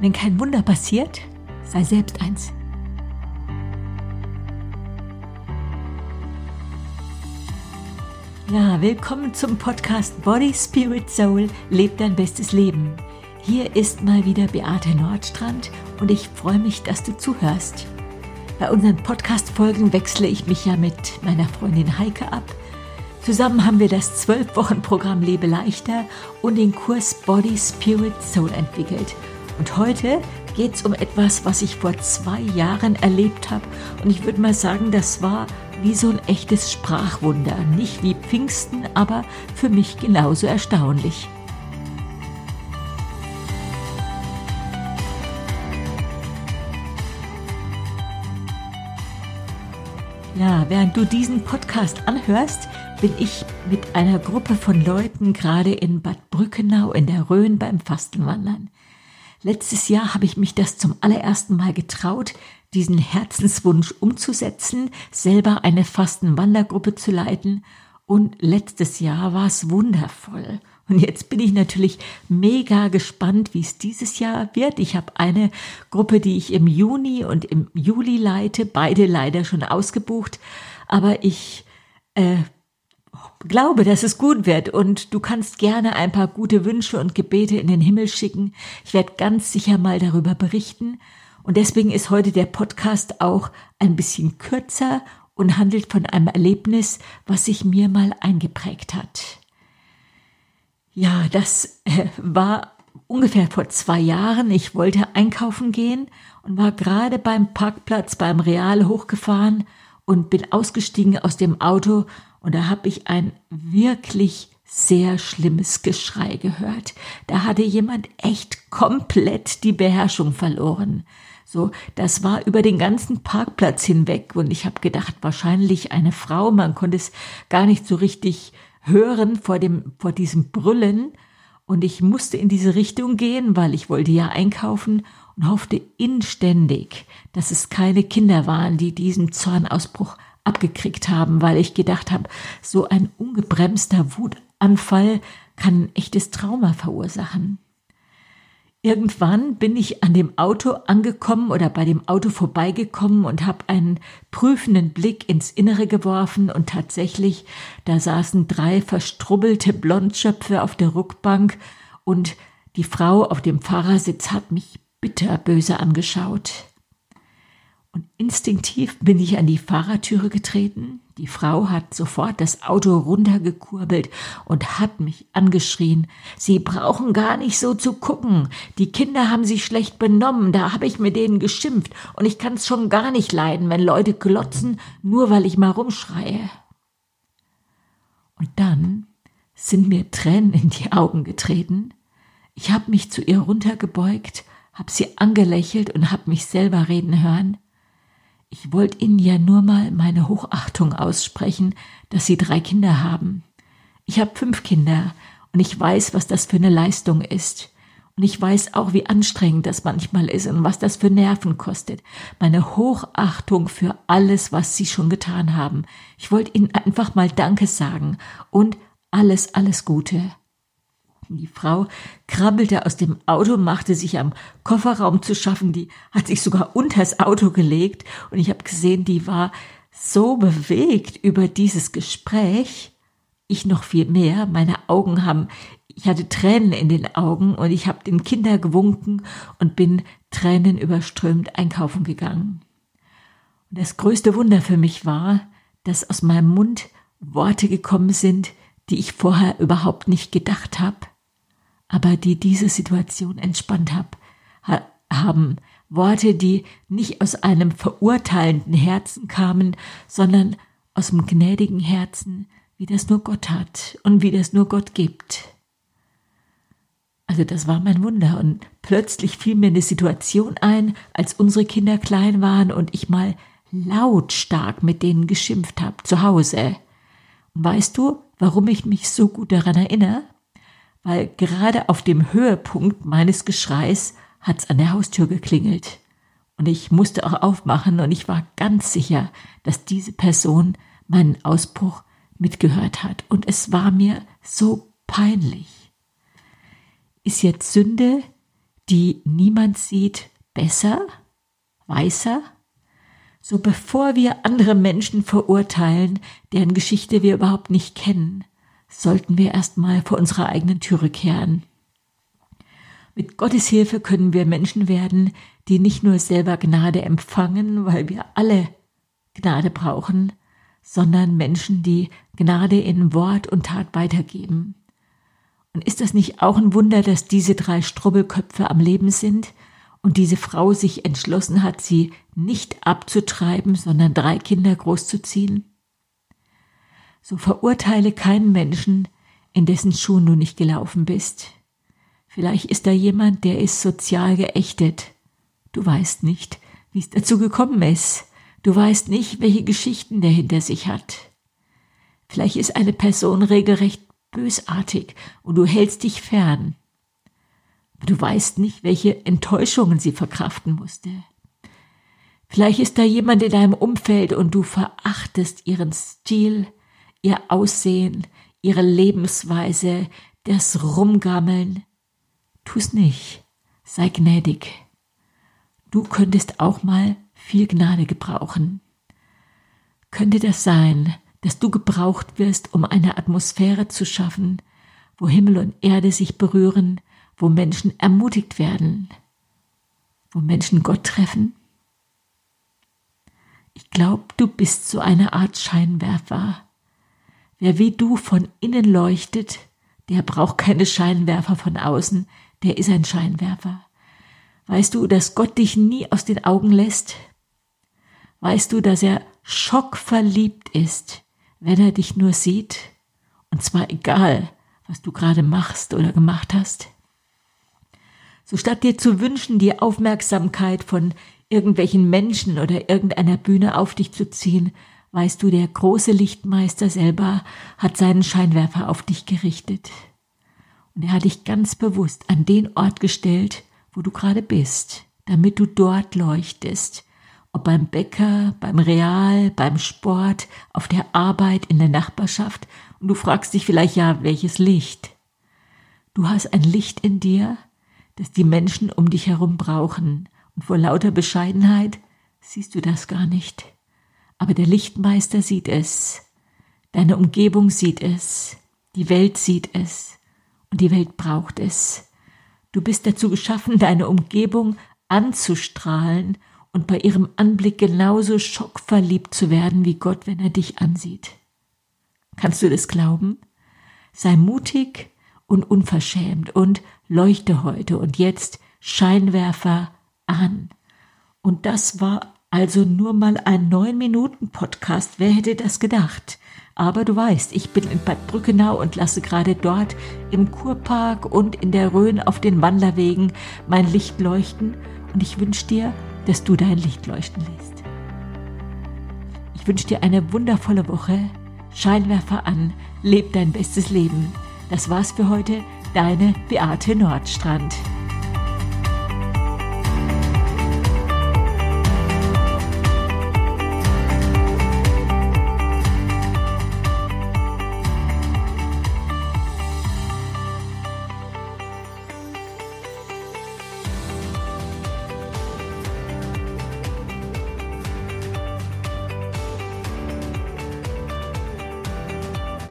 Wenn kein Wunder passiert, sei selbst eins. Ja, willkommen zum Podcast Body, Spirit, Soul, lebt dein bestes Leben. Hier ist mal wieder Beate Nordstrand und ich freue mich, dass du zuhörst. Bei unseren Podcast-Folgen wechsle ich mich ja mit meiner Freundin Heike ab. Zusammen haben wir das 12-Wochen-Programm Lebe leichter und den Kurs Body, Spirit, Soul entwickelt. Und heute geht es um etwas, was ich vor zwei Jahren erlebt habe. Und ich würde mal sagen, das war wie so ein echtes Sprachwunder. Nicht wie Pfingsten, aber für mich genauso erstaunlich. Ja, während du diesen Podcast anhörst, bin ich mit einer Gruppe von Leuten gerade in Bad Brückenau in der Rhön beim Fastenwandern. Letztes Jahr habe ich mich das zum allerersten Mal getraut, diesen Herzenswunsch umzusetzen, selber eine Fastenwandergruppe zu leiten. Und letztes Jahr war es wundervoll. Und jetzt bin ich natürlich mega gespannt, wie es dieses Jahr wird. Ich habe eine Gruppe, die ich im Juni und im Juli leite, beide leider schon ausgebucht. Aber ich äh, glaube, dass es gut wird und du kannst gerne ein paar gute Wünsche und Gebete in den Himmel schicken. Ich werde ganz sicher mal darüber berichten. Und deswegen ist heute der Podcast auch ein bisschen kürzer und handelt von einem Erlebnis, was sich mir mal eingeprägt hat. Ja, das äh, war ungefähr vor zwei Jahren. Ich wollte einkaufen gehen und war gerade beim Parkplatz beim Real hochgefahren und bin ausgestiegen aus dem Auto und da habe ich ein wirklich sehr schlimmes Geschrei gehört. Da hatte jemand echt komplett die Beherrschung verloren. So, das war über den ganzen Parkplatz hinweg und ich habe gedacht, wahrscheinlich eine Frau, man konnte es gar nicht so richtig hören vor dem vor diesem Brüllen und ich musste in diese Richtung gehen, weil ich wollte ja einkaufen und hoffte inständig, dass es keine Kinder waren, die diesen Zornausbruch abgekriegt haben, weil ich gedacht habe, so ein ungebremster Wutanfall kann ein echtes Trauma verursachen. Irgendwann bin ich an dem Auto angekommen oder bei dem Auto vorbeigekommen und habe einen prüfenden Blick ins Innere geworfen und tatsächlich, da saßen drei verstrubbelte Blondschöpfe auf der Rückbank und die Frau auf dem Fahrersitz hat mich bitterböse angeschaut. Und instinktiv bin ich an die Fahrertüre getreten. Die Frau hat sofort das Auto runtergekurbelt und hat mich angeschrien. Sie brauchen gar nicht so zu gucken. Die Kinder haben sich schlecht benommen, da habe ich mit denen geschimpft und ich kann es schon gar nicht leiden, wenn Leute glotzen, nur weil ich mal rumschreie. Und dann sind mir Tränen in die Augen getreten. Ich habe mich zu ihr runtergebeugt, habe sie angelächelt und habe mich selber reden hören. Ich wollte Ihnen ja nur mal meine Hochachtung aussprechen, dass Sie drei Kinder haben. Ich habe fünf Kinder und ich weiß, was das für eine Leistung ist. Und ich weiß auch, wie anstrengend das manchmal ist und was das für Nerven kostet. Meine Hochachtung für alles, was Sie schon getan haben. Ich wollte Ihnen einfach mal Danke sagen und alles, alles Gute. Die Frau krabbelte aus dem Auto, machte sich am Kofferraum zu schaffen, die hat sich sogar unters Auto gelegt. Und ich habe gesehen, die war so bewegt über dieses Gespräch, ich noch viel mehr, meine Augen haben, ich hatte Tränen in den Augen und ich habe den Kindern gewunken und bin Tränen überströmt einkaufen gegangen. Und das größte Wunder für mich war, dass aus meinem Mund Worte gekommen sind, die ich vorher überhaupt nicht gedacht habe aber die diese Situation entspannt hab, haben. Worte, die nicht aus einem verurteilenden Herzen kamen, sondern aus dem gnädigen Herzen, wie das nur Gott hat und wie das nur Gott gibt. Also das war mein Wunder und plötzlich fiel mir eine Situation ein, als unsere Kinder klein waren und ich mal lautstark mit denen geschimpft habe zu Hause. Und weißt du, warum ich mich so gut daran erinnere? Weil gerade auf dem Höhepunkt meines Geschreis hat's an der Haustür geklingelt. Und ich musste auch aufmachen und ich war ganz sicher, dass diese Person meinen Ausbruch mitgehört hat. Und es war mir so peinlich. Ist jetzt Sünde, die niemand sieht, besser, weißer? So bevor wir andere Menschen verurteilen, deren Geschichte wir überhaupt nicht kennen, sollten wir erstmal vor unserer eigenen Türe kehren. Mit Gottes Hilfe können wir Menschen werden, die nicht nur selber Gnade empfangen, weil wir alle Gnade brauchen, sondern Menschen, die Gnade in Wort und Tat weitergeben. Und ist das nicht auch ein Wunder, dass diese drei Strubbelköpfe am Leben sind und diese Frau sich entschlossen hat, sie nicht abzutreiben, sondern drei Kinder großzuziehen? So verurteile keinen Menschen, in dessen Schuhen du nicht gelaufen bist. Vielleicht ist da jemand, der ist sozial geächtet. Du weißt nicht, wie es dazu gekommen ist. Du weißt nicht, welche Geschichten der hinter sich hat. Vielleicht ist eine Person regelrecht bösartig und du hältst dich fern. Du weißt nicht, welche Enttäuschungen sie verkraften musste. Vielleicht ist da jemand in deinem Umfeld und du verachtest ihren Stil, ihr Aussehen, ihre Lebensweise, das Rumgammeln. Tu's nicht. Sei gnädig. Du könntest auch mal viel Gnade gebrauchen. Könnte das sein, dass du gebraucht wirst, um eine Atmosphäre zu schaffen, wo Himmel und Erde sich berühren, wo Menschen ermutigt werden, wo Menschen Gott treffen? Ich glaube, du bist so eine Art Scheinwerfer. Wer wie du von innen leuchtet, der braucht keine Scheinwerfer von außen, der ist ein Scheinwerfer. Weißt du, dass Gott dich nie aus den Augen lässt? Weißt du, dass er schockverliebt ist wenn er dich nur sieht, und zwar egal, was du gerade machst oder gemacht hast. So statt dir zu wünschen, die Aufmerksamkeit von irgendwelchen Menschen oder irgendeiner Bühne auf dich zu ziehen, weißt du, der große Lichtmeister selber hat seinen Scheinwerfer auf dich gerichtet. Und er hat dich ganz bewusst an den Ort gestellt, wo du gerade bist, damit du dort leuchtest, ob beim Bäcker, beim Real, beim Sport, auf der Arbeit, in der Nachbarschaft, und du fragst dich vielleicht ja, welches Licht? Du hast ein Licht in dir, das die Menschen um dich herum brauchen, und vor lauter Bescheidenheit siehst du das gar nicht. Aber der Lichtmeister sieht es, deine Umgebung sieht es, die Welt sieht es, und die Welt braucht es. Du bist dazu geschaffen, deine Umgebung anzustrahlen und bei ihrem Anblick genauso schockverliebt zu werden wie Gott, wenn er dich ansieht. Kannst du das glauben? Sei mutig und unverschämt und leuchte heute und jetzt Scheinwerfer an. Und das war also nur mal ein neun Minuten Podcast. Wer hätte das gedacht? Aber du weißt, ich bin in Bad Brückenau und lasse gerade dort im Kurpark und in der Rhön auf den Wanderwegen mein Licht leuchten. Und ich wünsche dir dass du dein Licht leuchten lässt. Ich wünsche dir eine wundervolle Woche. Scheinwerfer an, leb dein bestes Leben. Das war's für heute, deine Beate Nordstrand.